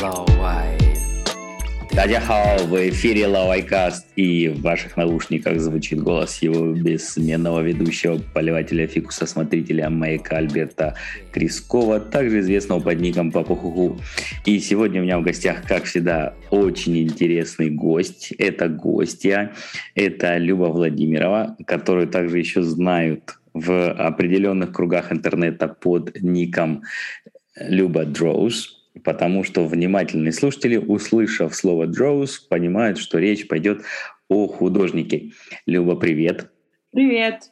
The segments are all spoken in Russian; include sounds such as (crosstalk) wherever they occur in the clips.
老外。Дадяхао, в эфире Лавайкаст, и в ваших наушниках звучит голос его бессменного ведущего, поливателя фикуса, смотрителя Майка Альберта Крискова, также известного под ником Папухуху. И сегодня у меня в гостях, как всегда, очень интересный гость. Это гостья, это Люба Владимирова, которую также еще знают в определенных кругах интернета под ником Люба Дроуз потому что внимательные слушатели, услышав слово «дроус», понимают, что речь пойдет о художнике. Люба, привет. Привет.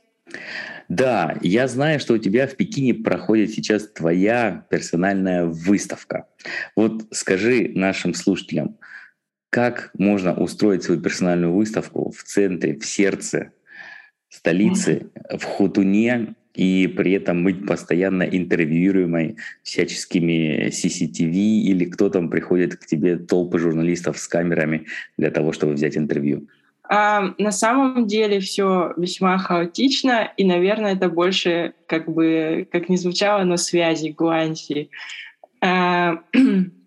Да, я знаю, что у тебя в Пекине проходит сейчас твоя персональная выставка. Вот скажи нашим слушателям, как можно устроить свою персональную выставку в центре, в сердце столицы, в Хутуне, и при этом быть постоянно интервьюируемой всяческими CCTV или кто там приходит к тебе, толпы журналистов с камерами для того, чтобы взять интервью? А, на самом деле все весьма хаотично, и, наверное, это больше, как бы, как не звучало, но связи Гуанси. А, (clears throat)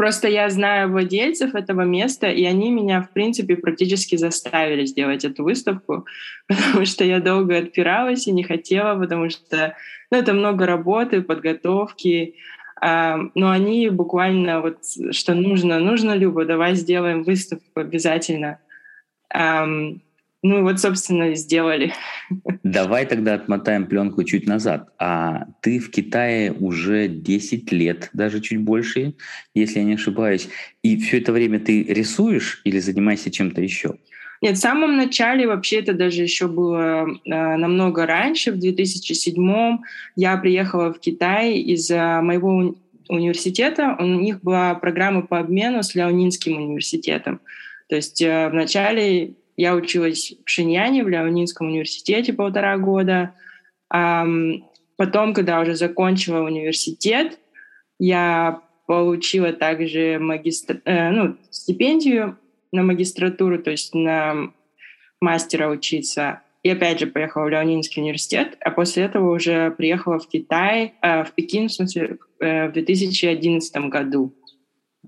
Просто я знаю владельцев этого места, и они меня, в принципе, практически заставили сделать эту выставку, (laughs) потому что я долго отпиралась и не хотела, потому что ну, это много работы, подготовки. А, но они буквально вот, что нужно, нужно, Люба, давай сделаем выставку обязательно. Ну вот, собственно, сделали. Давай тогда отмотаем пленку чуть назад. А ты в Китае уже 10 лет, даже чуть больше, если я не ошибаюсь. И все это время ты рисуешь или занимаешься чем-то еще? Нет, в самом начале вообще это даже еще было э, намного раньше, в 2007 я приехала в Китай из моего университета. У них была программа по обмену с Леонинским университетом. То есть э, вначале я училась в Шиньяне, в Леонинском университете полтора года. Потом, когда уже закончила университет, я получила также магистр... Э, ну, стипендию на магистратуру, то есть на мастера учиться. И опять же поехала в Леонинский университет, а после этого уже приехала в Китай, э, в Пекин, в смысле, э, в 2011 году.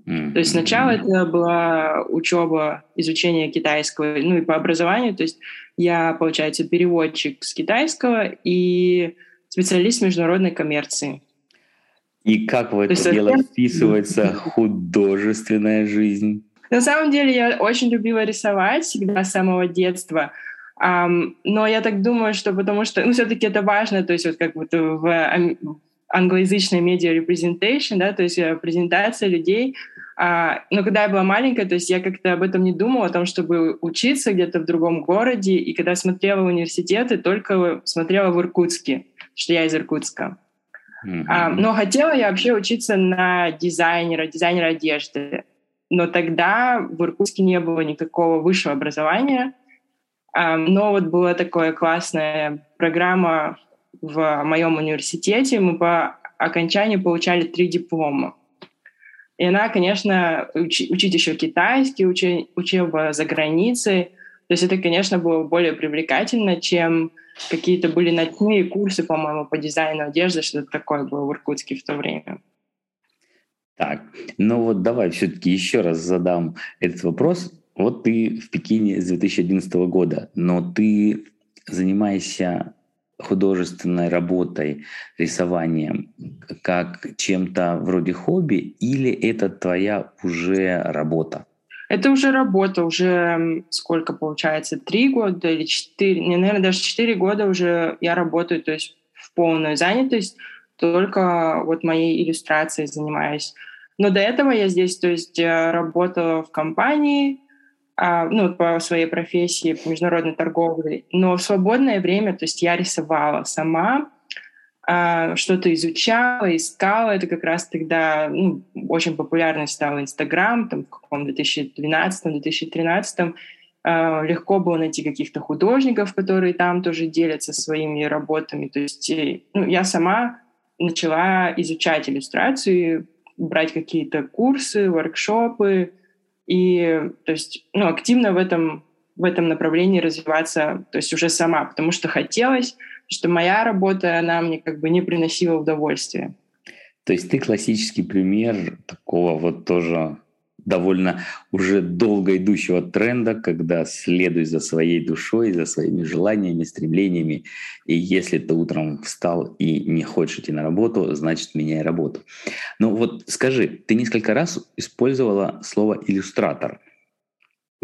То есть сначала это была учеба, изучение китайского, ну и по образованию, то есть я, получается, переводчик с китайского и специалист международной коммерции. И как в это есть, дело вписывается (laughs) художественная жизнь? На самом деле я очень любила рисовать всегда с самого детства. Um, но я так думаю, что потому что, ну, все-таки это важно, то есть вот как вот в англоязычной медиа representation, да, то есть э, презентация людей, а, но когда я была маленькая, то есть я как-то об этом не думала, о том, чтобы учиться где-то в другом городе. И когда смотрела университеты, только смотрела в Иркутске, что я из Иркутска. Mm-hmm. А, но хотела я вообще учиться на дизайнера, дизайнера одежды. Но тогда в Иркутске не было никакого высшего образования. А, но вот была такая классная программа в моем университете. Мы по окончании получали три диплома. И она, конечно, уч, учить еще китайский, учи, учеба за границей. То есть это, конечно, было более привлекательно, чем какие-то были ночные курсы, по-моему, по дизайну одежды, что-то такое было в Иркутске в то время. Так, ну вот давай все-таки еще раз задам этот вопрос. Вот ты в Пекине с 2011 года, но ты занимаешься художественной работой, рисованием, как чем-то вроде хобби, или это твоя уже работа? Это уже работа, уже сколько получается, три года или четыре, не, наверное, даже четыре года уже я работаю, то есть в полную занятость, только вот моей иллюстрацией занимаюсь. Но до этого я здесь, то есть э, работала в компании, ну, по своей профессии, по международной торговле. Но в свободное время, то есть я рисовала сама, а, что-то изучала, искала. Это как раз тогда ну, очень популярный стал Инстаграм, там в каком 2012-2013 а, легко было найти каких-то художников, которые там тоже делятся своими работами. То есть ну, я сама начала изучать иллюстрацию, брать какие-то курсы, воркшопы, и то есть, ну, активно в этом, в этом направлении развиваться, то есть уже сама, потому что хотелось, что моя работа, она мне как бы не приносила удовольствия. То есть ты классический пример такого вот тоже довольно уже долго идущего тренда, когда следуй за своей душой, за своими желаниями, стремлениями. И если ты утром встал и не хочешь идти на работу, значит, меняй работу. Ну вот скажи, ты несколько раз использовала слово «иллюстратор».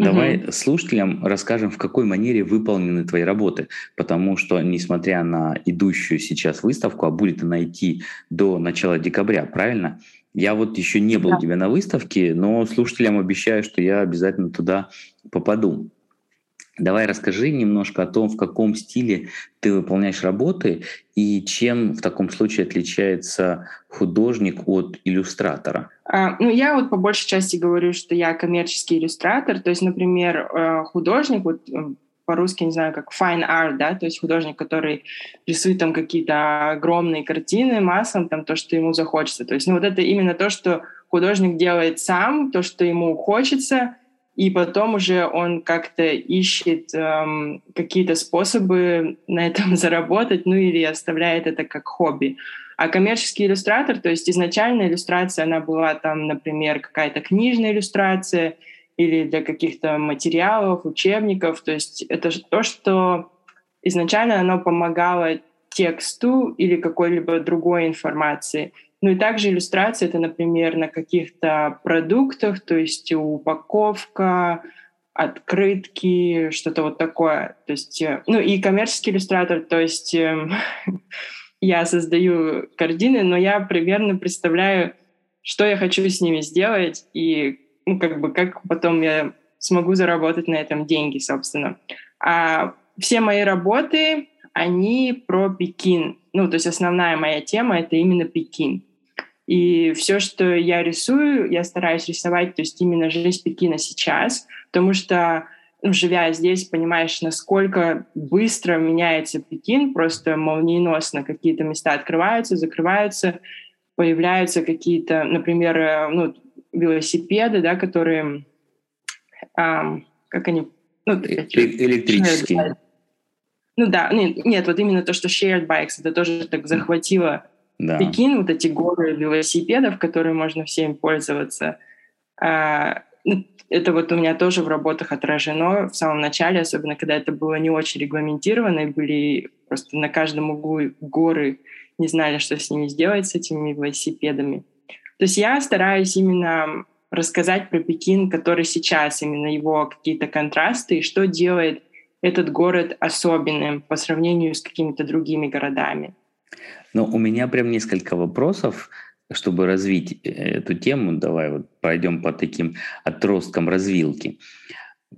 Давай угу. слушателям расскажем, в какой манере выполнены твои работы, потому что, несмотря на идущую сейчас выставку, а будет она идти до начала декабря, правильно? Я вот еще не был да. у тебя на выставке, но слушателям обещаю, что я обязательно туда попаду. Давай расскажи немножко о том, в каком стиле ты выполняешь работы и чем в таком случае отличается художник от иллюстратора. А, ну, я вот по большей части говорю, что я коммерческий иллюстратор. То есть, например, э, художник, вот по-русски, не знаю, как fine art, да, то есть художник, который рисует там какие-то огромные картины массом, там то, что ему захочется. То есть, ну, вот это именно то, что художник делает сам, то, что ему хочется, и потом уже он как-то ищет эм, какие-то способы на этом (laughs) заработать, ну или оставляет это как хобби. А коммерческий иллюстратор, то есть изначально иллюстрация, она была там, например, какая-то книжная иллюстрация — или для каких-то материалов, учебников. То есть это то, что изначально оно помогало тексту или какой-либо другой информации. Ну и также иллюстрация это, например, на каких-то продуктах, то есть упаковка, открытки, что-то вот такое. То есть, э, ну и коммерческий иллюстратор, то есть эм, (laughs) я создаю картины, но я примерно представляю, что я хочу с ними сделать и ну, как бы, как потом я смогу заработать на этом деньги, собственно. А все мои работы, они про Пекин. Ну, то есть основная моя тема — это именно Пекин. И все, что я рисую, я стараюсь рисовать, то есть именно жизнь Пекина сейчас, потому что, ну, живя здесь, понимаешь, насколько быстро меняется Пекин, просто молниеносно какие-то места открываются, закрываются, появляются какие-то, например, э, ну, велосипеды, да, которые, а, как они, ну, э, электрические. Ну да, нет, нет, вот именно то, что shared bikes, это тоже так захватило да. Пекин, вот эти горы велосипедов, которые можно всем пользоваться. А, ну, это вот у меня тоже в работах отражено в самом начале, особенно когда это было не очень регламентировано, и были просто на каждом углу горы, не знали, что с ними сделать, с этими велосипедами. То есть я стараюсь именно рассказать про Пекин, который сейчас, именно его какие-то контрасты, и что делает этот город особенным по сравнению с какими-то другими городами. Ну, у меня прям несколько вопросов, чтобы развить э, эту тему. Давай вот пройдем по таким отросткам развилки.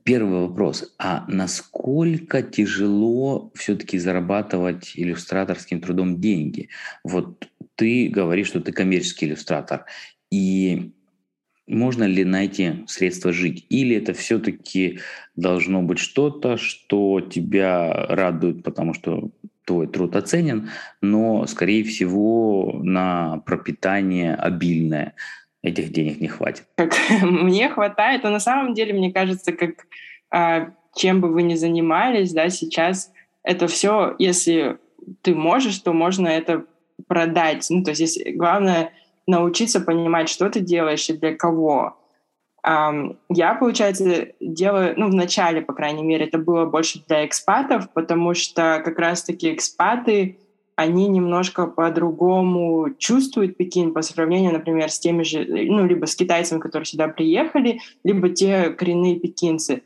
Первый вопрос. А насколько тяжело все-таки зарабатывать иллюстраторским трудом деньги? Вот ты говоришь, что ты коммерческий иллюстратор. И можно ли найти средства жить? Или это все-таки должно быть что-то, что тебя радует, потому что твой труд оценен, но, скорее всего, на пропитание обильное этих денег не хватит. (laughs) Как мне хватает, но на самом деле, мне кажется, как а, чем бы вы ни занимались, да, сейчас это все, если ты можешь, то можно это продать. Ну, то есть здесь главное научиться понимать, что ты делаешь и для кого. Um, я, получается, делаю, ну, в начале, по крайней мере, это было больше для экспатов, потому что как раз-таки экспаты, они немножко по-другому чувствуют Пекин по сравнению, например, с теми же, ну, либо с китайцами, которые сюда приехали, либо те коренные пекинцы.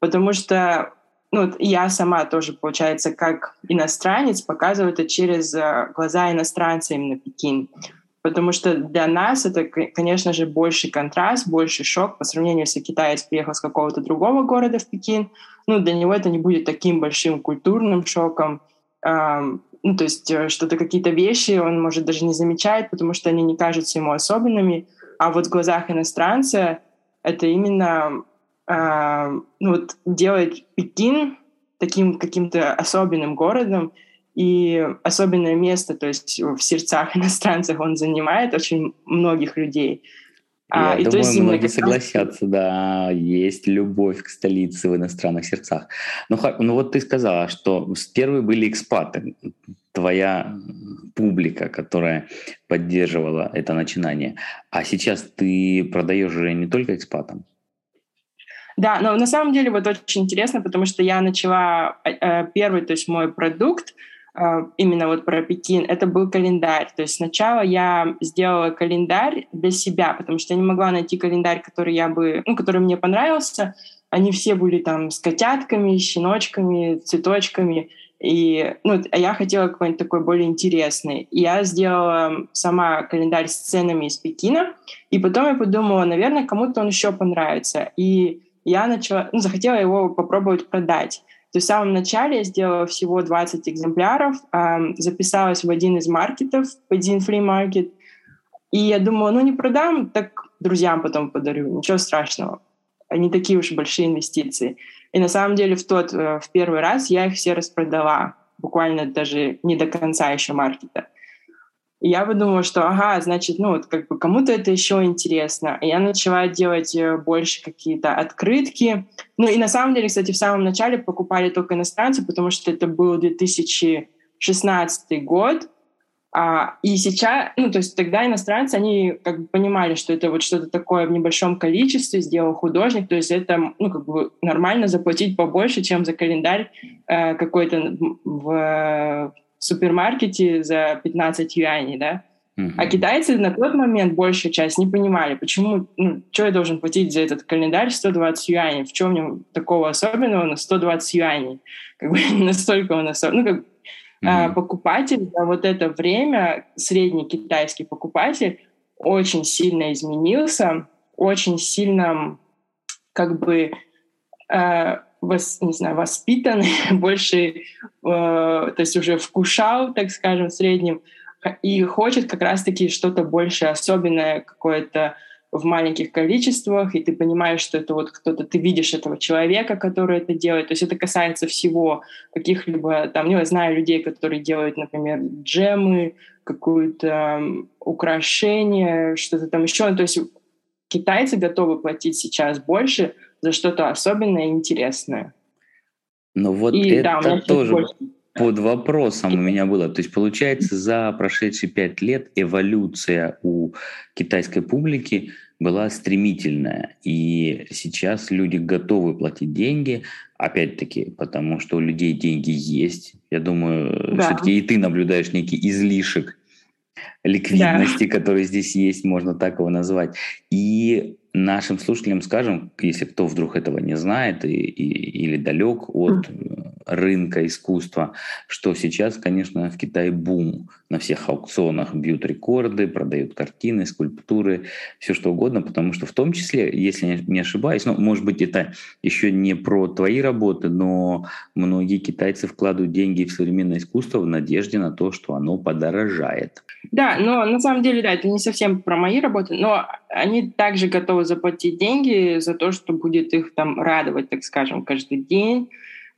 Потому что ну, я сама тоже, получается, как иностранец, показываю это через э, глаза иностранца именно Пекин. Потому что для нас это, конечно же, больший контраст, больший шок по сравнению, если китаец приехал с какого-то другого города в Пекин. Ну, для него это не будет таким большим культурным шоком. Ну, то есть э, что-то, какие-то вещи он, может, даже не замечает, потому что они не кажутся ему особенными. А вот в глазах иностранца это именно а, ну, вот делает Пекин таким каким-то особенным городом, и особенное место, то есть в сердцах (laughs) иностранцев он занимает очень многих людей. А, Я и думаю, то есть многие согласятся, да, есть любовь к столице в иностранных сердцах. Ну, ну вот ты сказала, что первые были экспаты. Твоя публика, которая поддерживала это начинание. А сейчас ты продаешь уже не только экспатам? Да, но на самом деле вот очень интересно, потому что я начала э, э первый, то есть мой продукт, именно вот про Пекин, это был календарь. То есть сначала я сделала календарь для себя, потому что я не могла найти календарь, который я бы, ну, который мне понравился. Они все были там с котятками, щеночками, цветочками. И ну, а я хотела какой-нибудь такой более интересный. И я сделала сама календарь с ценами из Пекина. И потом я подумала, наверное, кому-то он еще понравится. И я начала, ну, захотела его попробовать продать. То в самом начале я сделала всего 20 экземпляров, записалась в один из маркетов, в один фри-маркет, и я думала, ну не продам, так друзьям потом подарю, ничего страшного. Они такие уж большие инвестиции. И на самом деле в тот, э, в первый раз я их все распродала, буквально даже не до конца еще маркета. И я подумала, что ага, значит, ну вот как бы кому-то это еще интересно. И я начала делать э, больше какие-то открытки. Ну и на самом деле, кстати, в самом начале покупали только иностранцы, потому что это был 2016 год. А, и сейчас, ну то есть тогда иностранцы, они как бы понимали, что это вот что-то такое в небольшом количестве сделал художник, то есть это, ну как бы нормально заплатить побольше, чем за календарь э, какой-то в в супермаркете за 15 юаней, да? Uh-huh. А китайцы на тот момент большая часть не понимали, почему, ну, что я должен платить за этот календарь 120 юаней, в чем в нем такого особенного на 120 юаней, как бы (laughs) настолько он особенный, ну, как uh-huh. покупатель за вот это время, средний китайский покупатель, очень сильно изменился, очень сильно как бы э, вос, не знаю, воспитанный, (laughs) больше, э, то есть уже вкушал, так скажем, в среднем, и хочет как раз-таки что-то больше особенное, какое-то в маленьких количествах, и ты понимаешь, что это вот кто-то, ты видишь этого человека, который это делает. То есть это касается всего каких-либо, там, не знаю, людей, которые делают, например, джемы, какое-то украшение, что-то там еще. То есть китайцы готовы платить сейчас больше за что-то особенное и интересное. Но вот и, это да, тоже больше. под вопросом у меня было. То есть, получается, за прошедшие пять лет эволюция у китайской публики была стремительная. И сейчас люди готовы платить деньги, опять-таки, потому что у людей деньги есть. Я думаю, да. все-таки и ты наблюдаешь некий излишек ликвидности, да. который здесь есть, можно так его назвать. И нашим слушателям скажем, если кто вдруг этого не знает и, и, или далек от рынка искусства, что сейчас, конечно, в Китае бум. На всех аукционах бьют рекорды, продают картины, скульптуры, все что угодно, потому что в том числе, если не ошибаюсь, ну, может быть, это еще не про твои работы, но многие китайцы вкладывают деньги в современное искусство в надежде на то, что оно подорожает. Да, но на самом деле, да, это не совсем про мои работы, но они также готовы заплатить деньги за то, что будет их там радовать, так скажем, каждый день.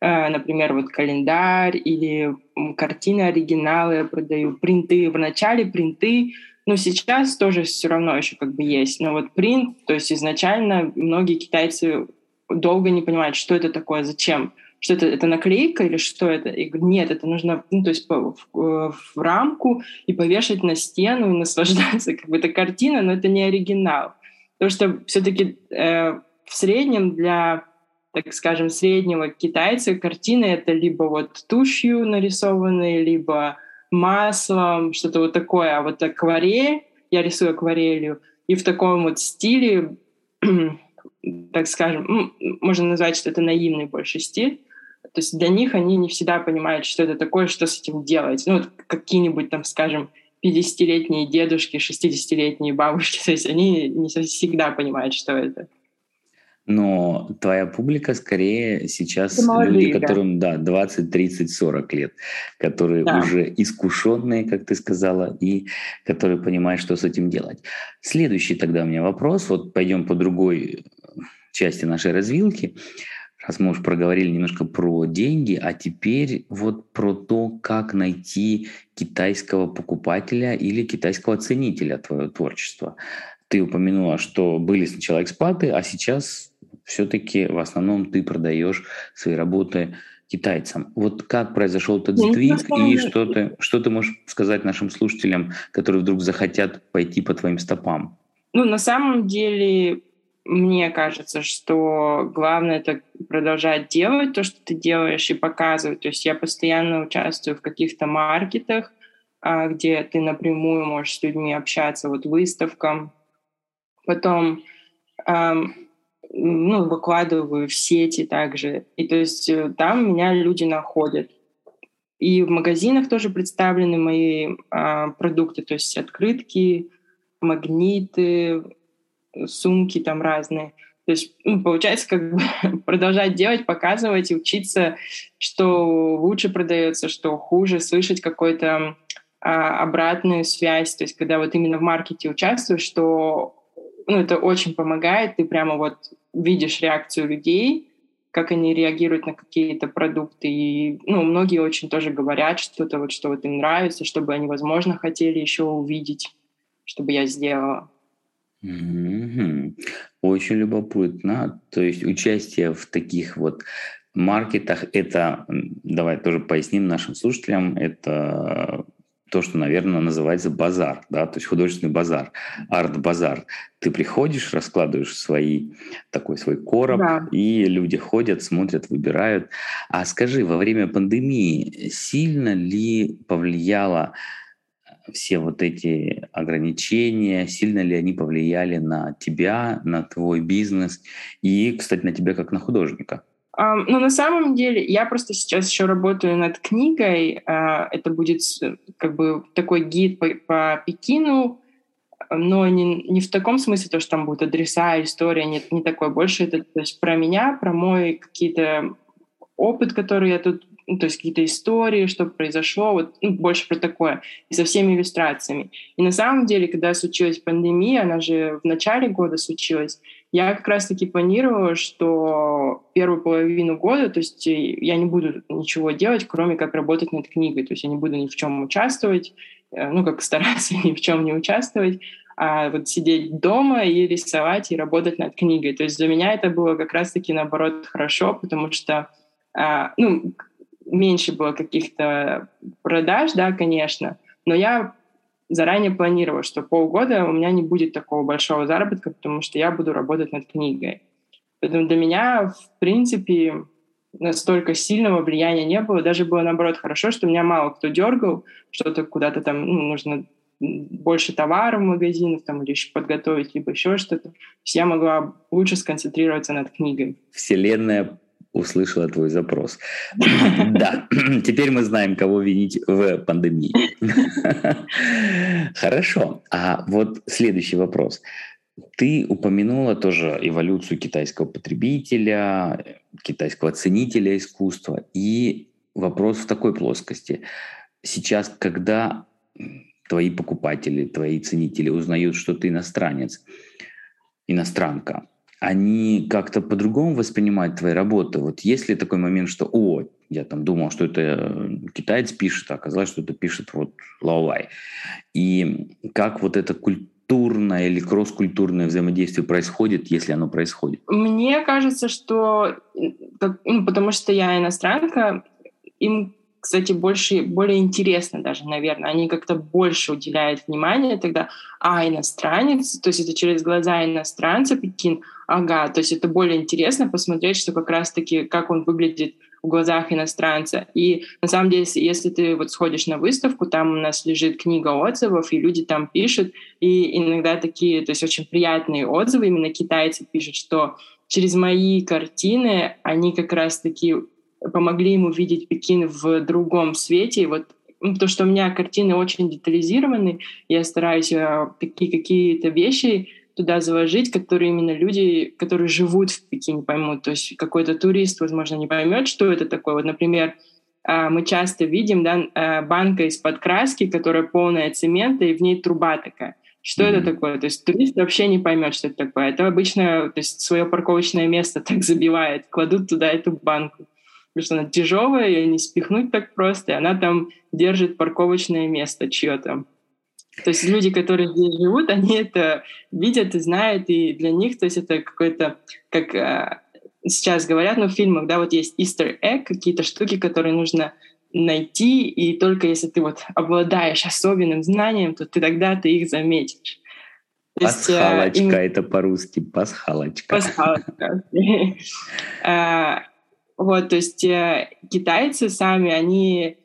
Э, например, вот календарь или картины оригиналы я продаю, принты. В начале принты, но сейчас тоже все равно еще как бы есть. Но вот принт, то есть изначально многие китайцы долго не понимают, что это такое, зачем что это, это наклейка или что это? И нет, это нужно, ну, то есть в, в, в рамку и повешать на стену и (laughs) наслаждаться. Как бы это картина, но это не оригинал. Потому что все-таки э, в среднем для, так скажем, среднего китайца картины это либо вот тушью нарисованные, либо маслом, что-то вот такое. А вот акварель, я рисую акварелью, и в таком вот стиле, (clears throat) так скажем, можно назвать, что это наивный больше стиль, то есть для них они не всегда понимают, что это такое, что с этим делать. Ну, вот какие-нибудь там, скажем, 50-летние дедушки, 60-летние бабушки, (laughs) то есть они не всегда понимают, что это. Но твоя публика скорее сейчас молодые, люди, которым да. да, 20, 30, 40 лет, которые да. уже искушенные, как ты сказала, и которые понимают, что с этим делать. Следующий тогда у меня вопрос. Вот пойдем по другой части нашей развилки раз мы уже проговорили немножко про деньги, а теперь вот про то, как найти китайского покупателя или китайского ценителя твоего творчества. Ты упомянула, что были сначала экспаты, а сейчас все-таки в основном ты продаешь свои работы китайцам. Вот как произошел этот сдвиг, и что ты, что ты можешь сказать нашим слушателям, которые вдруг захотят пойти по твоим стопам? Ну, на самом деле, мне кажется, что главное это продолжать делать то, что ты делаешь, и показывать. То есть я постоянно участвую в каких-то маркетах, а, где ты напрямую можешь с людьми общаться, вот выставкам. Потом ну, выкладываю в сети также. И то есть э, там меня люди находят. И в магазинах тоже представлены мои а, продукты, то есть открытки, магниты, сумки там разные. То есть ну, получается как бы (laughs) продолжать делать, показывать и учиться, что лучше продается, что хуже, слышать какой-то а, обратную связь. То есть когда вот именно в маркете участвуешь, что ну, это очень помогает, ты прямо вот видишь реакцию людей, как они реагируют на какие-то продукты. И ну, многие очень тоже говорят что-то, вот, что вот им нравится, чтобы они, возможно, хотели еще увидеть, чтобы я сделала. Mm-hmm. Очень любопытно. То есть участие в таких вот маркетах, это, давай тоже поясним нашим слушателям, это то, что, наверное, называется базар, да, то есть художественный базар, арт-базар. Ты приходишь, раскладываешь свои, такой свой короб, да. и люди ходят, смотрят, выбирают. А скажи, во время пандемии сильно ли повлияло все вот эти ограничения, сильно ли они повлияли на тебя, на твой бизнес и, кстати, на тебя как на художника? Um, ну, на самом деле, я просто сейчас еще работаю над книгой. Uh, это будет как бы такой гид по, по Пекину, но не, не в таком смысле, то, что там будут адреса, история, нет, не такой. Больше это то есть про меня, про мой какие-то опыт, который я тут ну, то есть какие-то истории, что произошло, вот ну, больше про такое, и со всеми иллюстрациями. И на самом деле, когда случилась пандемия, она же в начале года случилась, я как раз-таки планировала, что первую половину года, то есть э, я не буду ничего делать, кроме как работать над книгой, то есть я не буду ни в чем участвовать, э, ну, как (laughs) стараться ни в чем не участвовать, а вот сидеть дома и рисовать, и работать над книгой. То есть для меня это было как раз-таки, наоборот, хорошо, потому что, а, ну, меньше было каких-то продаж, да, конечно, но я заранее планировала, что полгода у меня не будет такого большого заработка, потому что я буду работать над книгой. Поэтому для меня, в принципе, настолько сильного влияния не было. Даже было, наоборот, хорошо, что меня мало кто дергал, что-то куда-то там ну, нужно больше товара в магазинах там, или еще подготовить, либо еще что-то. Я могла лучше сконцентрироваться над книгой. Вселенная услышала твой запрос. (laughs) Да, (clears throat) теперь мы знаем, кого винить в пандемии. (laughs) Хорошо. А вот следующий вопрос. Ты упомянула тоже эволюцию китайского потребителя, китайского ценителя искусства. И вопрос в такой плоскости. Сейчас, когда твои покупатели, твои ценители узнают, что ты иностранец, иностранка, они как-то по-другому воспринимают твои работы? Вот есть ли такой момент, что, о, я там думал, что это э, китаец пишет, а оказалось, что это пишет вот Лаолай. И как вот это культурное или кросс-культурное взаимодействие происходит, если оно происходит? Мне кажется, что, ну, потому что я иностранка, им кстати, больше, более интересно даже, наверное. Они как-то больше уделяют внимания тогда, а иностранец, то есть это через глаза иностранца Пекин, ага, то есть это более интересно посмотреть, что как раз-таки, как он выглядит в глазах иностранца. И на самом деле, если ты вот сходишь на выставку, там у нас лежит книга отзывов, и люди там пишут, и иногда такие, то есть очень приятные отзывы, именно китайцы пишут, что через мои картины они как раз-таки помогли ему видеть Пекин в другом свете. И вот ну, то, что у меня картины очень детализированы, я стараюсь а, такие какие-то вещи туда заложить, которые именно люди, которые живут в Пекине, поймут. То есть какой-то турист, возможно, не поймет, что это такое. Вот, например, а, мы часто видим да, а, банка из-под краски, которая полная цемента, и в ней труба такая. Что mm-hmm. это такое? То есть турист вообще не поймет, что это такое. Это обычно то есть, свое парковочное место (laughs) так забивает, кладут туда эту банку потому что она тяжелая, ее не спихнуть так просто, и она там держит парковочное место чье-то. То есть люди, которые здесь живут, они это видят и знают, и для них, то есть это какой-то как э, сейчас говорят, но в фильмах, да, вот есть easter egg, какие-то штуки, которые нужно найти, и только если ты вот обладаешь особенным знанием, то ты тогда ты их заметишь. То пасхалочка есть, э, это по-русски, пасхалочка. Пасхалочка. (laughs) Вот, то есть э, китайцы сами, они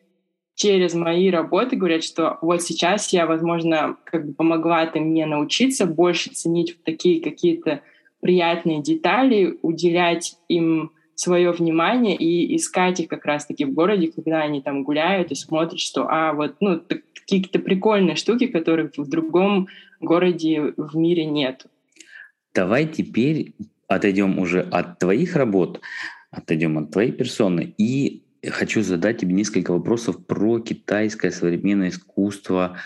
через мои работы говорят, что вот сейчас я, возможно, как бы помогла ты мне научиться больше ценить такие какие-то приятные детали, уделять им свое внимание и искать их как раз-таки в городе, когда они там гуляют и смотрят, что, а, вот, ну, какие-то прикольные штуки, которых в другом городе в мире нет. Давай теперь отойдем уже от твоих работ, отойдем от твоей персоны и хочу задать тебе несколько вопросов про китайское современное искусство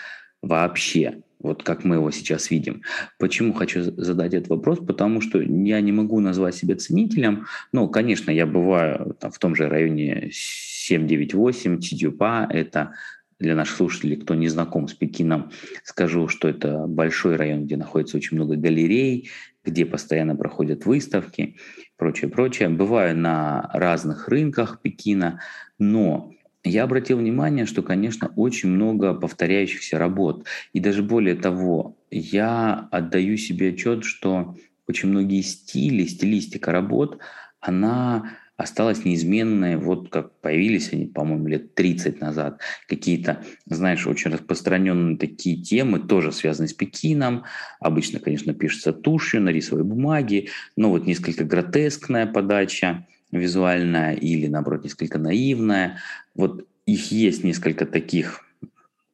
вообще вот как мы его сейчас видим. Почему хочу задать этот вопрос? Потому что я не могу назвать себя ценителем. Ну, конечно, я бываю там, в том же районе 798, Чидюпа, это для наших слушателей, кто не знаком с Пекином, скажу, что это большой район, где находится очень много галерей, где постоянно проходят выставки, прочее, прочее. Бываю на разных рынках Пекина, но я обратил внимание, что, конечно, очень много повторяющихся работ. И даже более того, я отдаю себе отчет, что очень многие стили, стилистика работ, она осталась неизменной, вот как появились они, по-моему, лет 30 назад. Какие-то, знаешь, очень распространенные такие темы, тоже связанные с Пекином. Обычно, конечно, пишется тушью на рисовой бумаге, но вот несколько гротескная подача визуальная или, наоборот, несколько наивная. Вот их есть несколько таких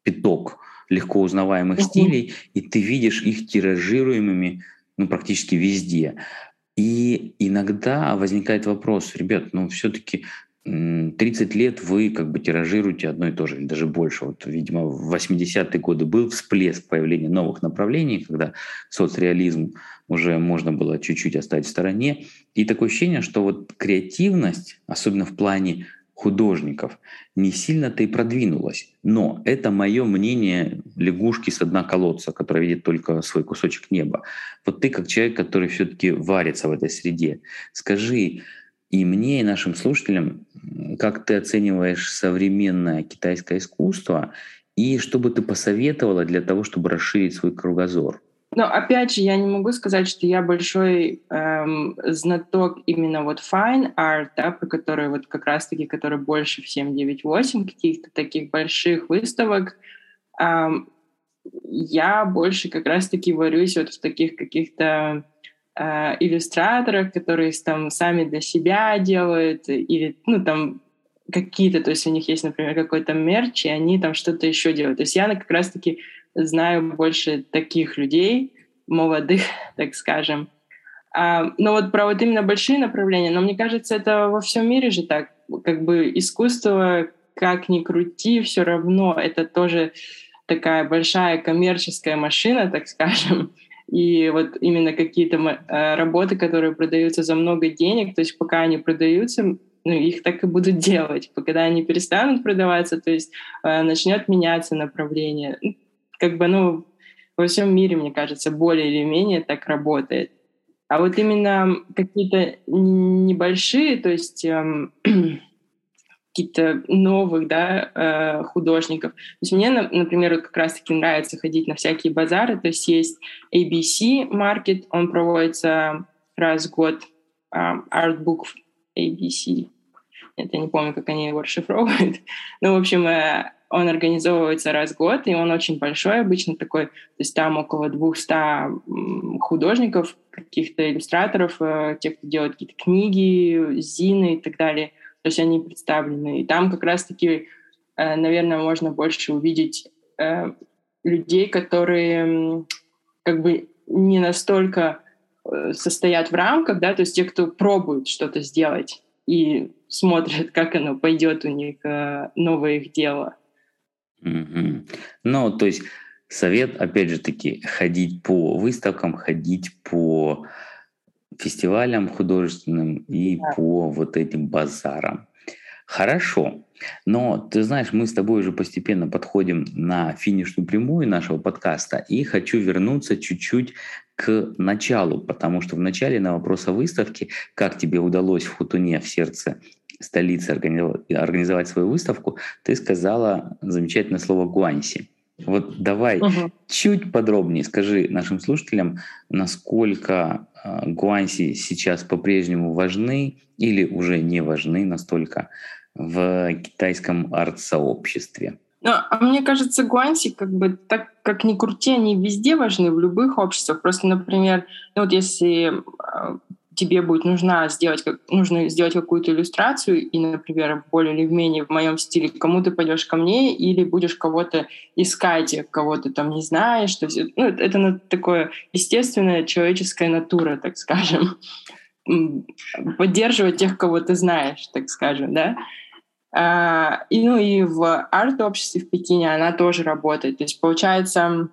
пяток легко узнаваемых стилей, и ты видишь их тиражируемыми ну, практически везде. И иногда возникает вопрос, ребят, ну все-таки 30 лет вы как бы тиражируете одно и то же, или даже больше. Вот, видимо, в 80-е годы был всплеск появления новых направлений, когда соцреализм уже можно было чуть-чуть оставить в стороне. И такое ощущение, что вот креативность, особенно в плане художников, не сильно-то и продвинулась. Но это мое мнение лягушки с дна колодца, которая видит только свой кусочек неба. Вот ты как человек, который все-таки варится в этой среде, скажи, и мне, и нашим слушателям, как ты оцениваешь современное китайское искусство, и что бы ты посоветовала для того, чтобы расширить свой кругозор? Но опять же, я не могу сказать, что я большой эм, знаток именно вот fine art, да, про который вот как раз-таки, который больше в 798 каких-то таких больших выставок. Эм, я больше как раз-таки варюсь вот в таких каких-то э, иллюстраторах, которые там сами для себя делают, или, ну, там, какие-то, то есть у них есть, например, какой-то мерч, и они там что-то еще делают. То есть я как раз-таки знаю больше таких людей, молодых, (laughs) так скажем. А, но вот про вот именно большие направления, но мне кажется, это во всем мире же так. Как бы искусство, как ни крути, все равно это тоже такая большая коммерческая машина, так (laughs) скажем. И вот именно какие-то э, работы, которые продаются за много денег, то есть пока они продаются, ну, их так и будут (laughs) делать. Когда они перестанут продаваться, то есть э, начнет меняться направление. Как бы, ну, во всем мире, мне кажется, более или менее так работает. А вот именно какие-то небольшие, то есть эм, (clears throat) какие-то новых да, э, художников. То есть мне, например, вот как раз-таки нравится ходить на всякие базары. То есть есть ABC Market, он проводится раз в год, э, Art Book ABC. Это я не помню, как они его расшифровывают. (laughs) Ну, в общем, э, он организовывается раз в год, и он очень большой обычно такой. То есть там около 200 художников, каких-то иллюстраторов, э, тех, кто делает какие-то книги, зины и так далее – то есть они представлены. И там как раз-таки, э, наверное, можно больше увидеть э, людей, которые как бы не настолько состоят в рамках, да, то есть те, кто пробуют что-то сделать и смотрят, как оно пойдет у них, новое их дело. Mm-hmm. Ну, то есть совет, опять же таки, ходить по выставкам, ходить по фестивалям художественным и да. по вот этим базарам. Хорошо. Но ты знаешь, мы с тобой уже постепенно подходим на финишную прямую нашего подкаста, и хочу вернуться чуть-чуть к началу, потому что в начале на вопрос о выставке, как тебе удалось в Хутуне, в сердце столицы организовать свою выставку, ты сказала замечательное слово «гуанси». Вот давай угу. чуть подробнее скажи нашим слушателям, насколько э, гуанси сейчас по-прежнему важны или уже не важны настолько в китайском арт-сообществе. Ну, а мне кажется, гуанси, как бы так как ни крути, они везде важны, в любых обществах. Просто, например, ну вот если а, тебе будет нужна сделать, как, нужно сделать какую-то иллюстрацию, и, например, более или менее в моем стиле, кому ты пойдешь ко мне, или будешь кого-то искать, кого ты там не знаешь. То есть, ну, это, это такое естественная человеческая натура, так скажем. Поддерживать тех, кого ты знаешь, так скажем, да. А, и, ну, и в арт-обществе в Пекине она тоже работает. То есть, получается,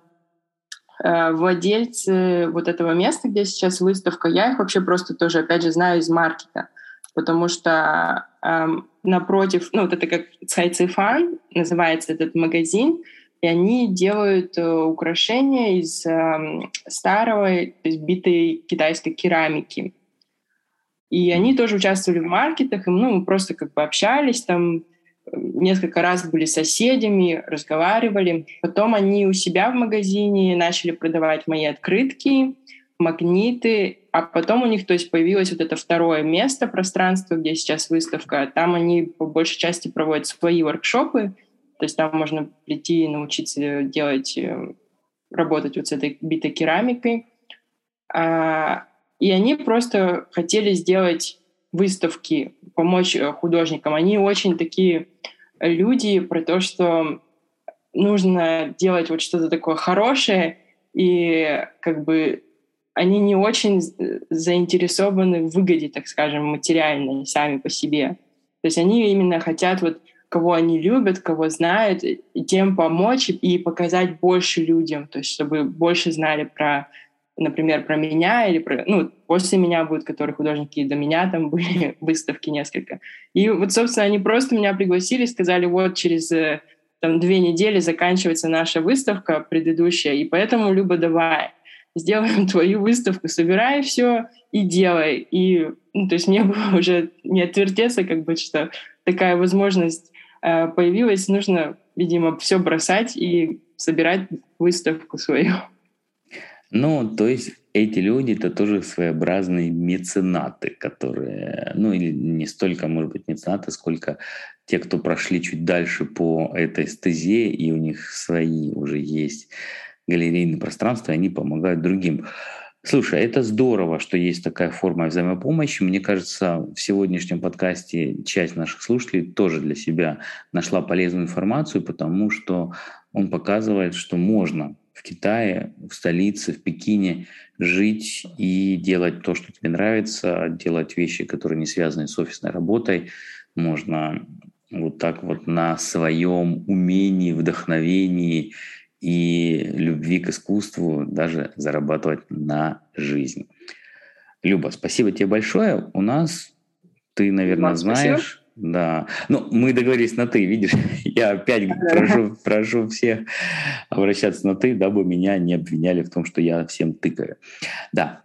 владельцы вот этого места, где сейчас выставка, я их вообще просто тоже, опять же, знаю из маркета, потому что эм, напротив, ну, вот это как Цай Цифан, называется этот магазин, и они делают э, украшения из э, старого, есть битой китайской керамики. И они тоже участвовали в маркетах, и ну, мы просто как бы общались там, несколько раз были соседями, разговаривали. Потом они у себя в магазине начали продавать мои открытки, магниты, а потом у них, то есть, появилось вот это второе место, пространство, где сейчас выставка. Там они по большей части проводят свои воркшопы, то есть там можно прийти и научиться делать, э, работать вот с этой битой керамикой. А, и они просто хотели сделать выставки, помочь э, художникам. Они очень такие люди про то, что нужно делать вот что-то такое хорошее, и как бы они не очень заинтересованы в выгоде, так скажем, материальной сами по себе. То есть они именно хотят вот кого они любят, кого знают, тем помочь и показать больше людям, то есть чтобы больше знали про например, про меня или про... Ну, после меня будут, которые художники, до меня там (laughs) были выставки несколько. И вот, собственно, они просто меня пригласили, сказали, вот через э, там, две недели заканчивается наша выставка предыдущая, и поэтому, Люба, давай, сделаем (laughs) твою выставку, собирай все и делай. И, ну, то есть мне (laughs) было уже не отвертеться, как бы, что такая возможность э, появилась, нужно, видимо, все бросать и собирать выставку свою. Ну, то есть эти люди это тоже своеобразные меценаты, которые, ну или не столько, может быть, меценаты, сколько те, кто прошли чуть дальше по этой стезе, и у них свои уже есть галерейные пространства, и они помогают другим. Слушай, это здорово, что есть такая форма взаимопомощи. Мне кажется, в сегодняшнем подкасте часть наших слушателей тоже для себя нашла полезную информацию, потому что он показывает, что можно в Китае, в столице, в Пекине жить и делать то, что тебе нравится, делать вещи, которые не связаны с офисной работой. Можно вот так вот на своем умении, вдохновении и любви к искусству даже зарабатывать на жизнь. Люба, спасибо тебе большое. У нас, ты, наверное, Вам знаешь, спасибо. Да. Ну, мы договорились на «ты», видишь? (laughs) Я опять прошу, прошу всех обращаться на «ты», дабы меня не обвиняли в том, что я всем тыкаю. Да.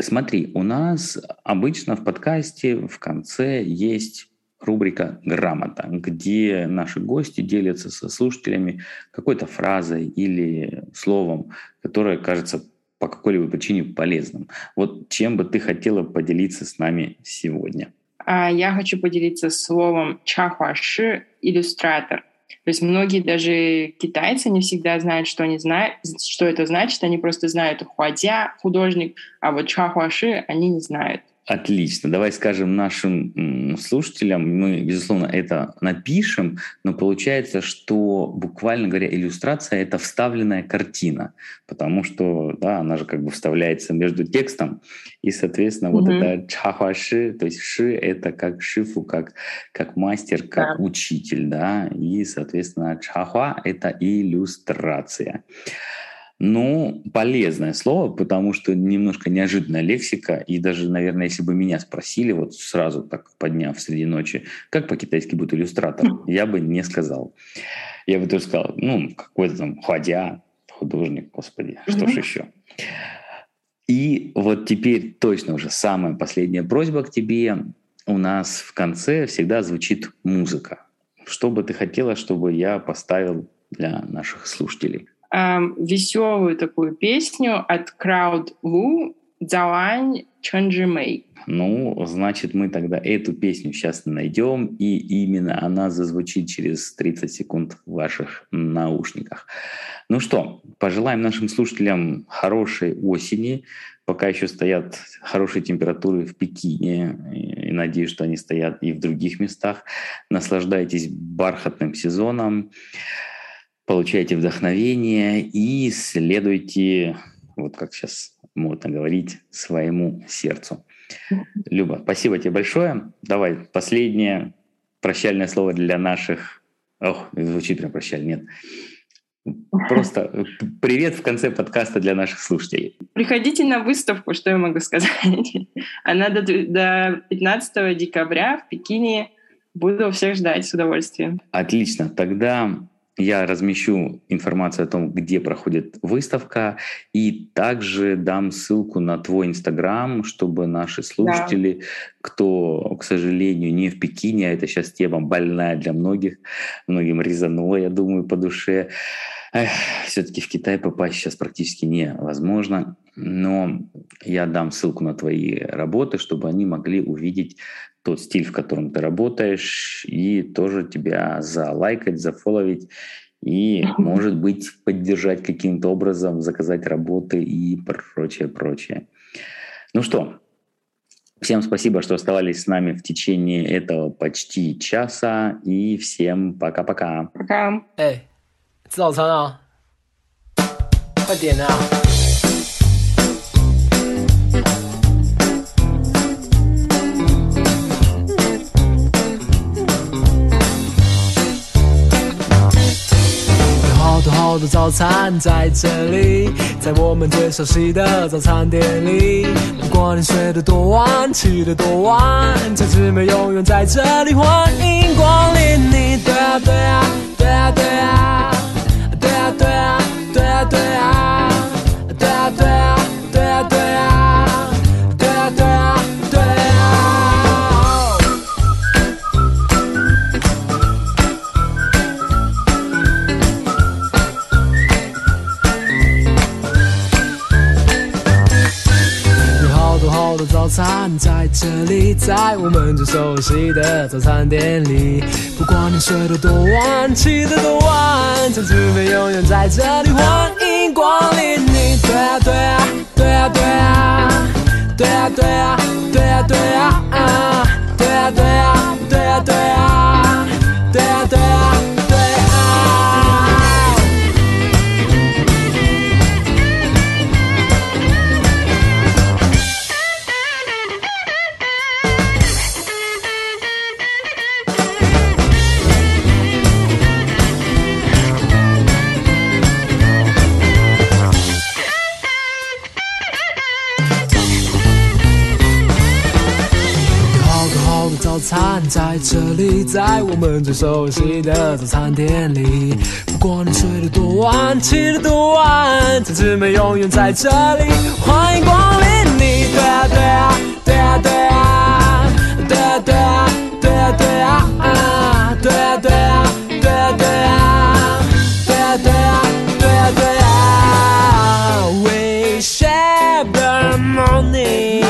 Смотри, у нас обычно в подкасте в конце есть рубрика «Грамота», где наши гости делятся со слушателями какой-то фразой или словом, которое кажется по какой-либо причине полезным. Вот чем бы ты хотела поделиться с нами сегодня? А я хочу поделиться словом чахуаши – иллюстратор. То есть многие даже китайцы не всегда знают, что они знают, что это значит. Они просто знают хуадя, художник, а вот чахуаши они не знают. Отлично. Давай скажем нашим слушателям, мы, безусловно, это напишем, но получается, что, буквально говоря, иллюстрация — это вставленная картина, потому что, да, она же как бы вставляется между текстом, и, соответственно, mm-hmm. вот это чахуаши, то есть ши — это как шифу, как, как мастер, как да. учитель, да, и, соответственно, чахуа — это иллюстрация. Ну, полезное слово, потому что немножко неожиданная лексика. И даже, наверное, если бы меня спросили, вот сразу так подняв среди ночи, как по-китайски будет иллюстратор, я бы не сказал. Я бы тоже сказал, ну, какой-то там ходя, художник, господи, что ж еще. И вот теперь точно уже самая последняя просьба к тебе. У нас в конце всегда звучит музыка. Что бы ты хотела, чтобы я поставил для наших слушателей? Эм, веселую такую песню от Crowd Wu «Дзауань Чонджимэй». Ну, значит, мы тогда эту песню сейчас найдем, и именно она зазвучит через 30 секунд в ваших наушниках. Ну что, пожелаем нашим слушателям хорошей осени, пока еще стоят хорошие температуры в Пекине, и надеюсь, что они стоят и в других местах. Наслаждайтесь бархатным сезоном, получайте вдохновение и следуйте, вот как сейчас модно говорить, своему сердцу. Люба, спасибо тебе большое. Давай последнее прощальное слово для наших... Ох, звучит прям прощальное. Нет Просто привет в конце подкаста для наших слушателей. Приходите на выставку, что я могу сказать. Она до, до 15 декабря в Пекине. Буду всех ждать с удовольствием. Отлично. Тогда я размещу информацию о том, где проходит выставка, и также дам ссылку на твой Инстаграм, чтобы наши слушатели, да. кто, к сожалению, не в Пекине, а это сейчас тема больная для многих, многим резанула, я думаю, по душе, все-таки в Китай попасть сейчас практически невозможно, но я дам ссылку на твои работы, чтобы они могли увидеть тот стиль, в котором ты работаешь, и тоже тебя залайкать, зафоловить, и, может быть, поддержать каким-то образом, заказать работы и прочее, прочее. Ну что, всем спасибо, что оставались с нами в течение этого почти часа, и всем пока-пока. Пока. Эй, 吃早餐啊！快点啊！ 好的早餐在这里，在我们最熟悉的早餐店里。不管你睡得多晚，起得多晚，餐姊妹永远在这里，欢迎光临你。对啊，对啊，对啊，对啊。对啊，对啊，对啊，在这里，在我们最熟悉的早餐店里。不管你睡得多晚，起得多晚，餐姊妹永远在这里，欢迎光临你。最熟悉的早餐店里，不管你睡得多晚，起得多晚，同志们永远在这里欢迎光临。你对对啊对啊对啊，对啊对啊对啊对啊，对啊对啊对啊对啊，对啊对啊对啊对啊。We share the morning。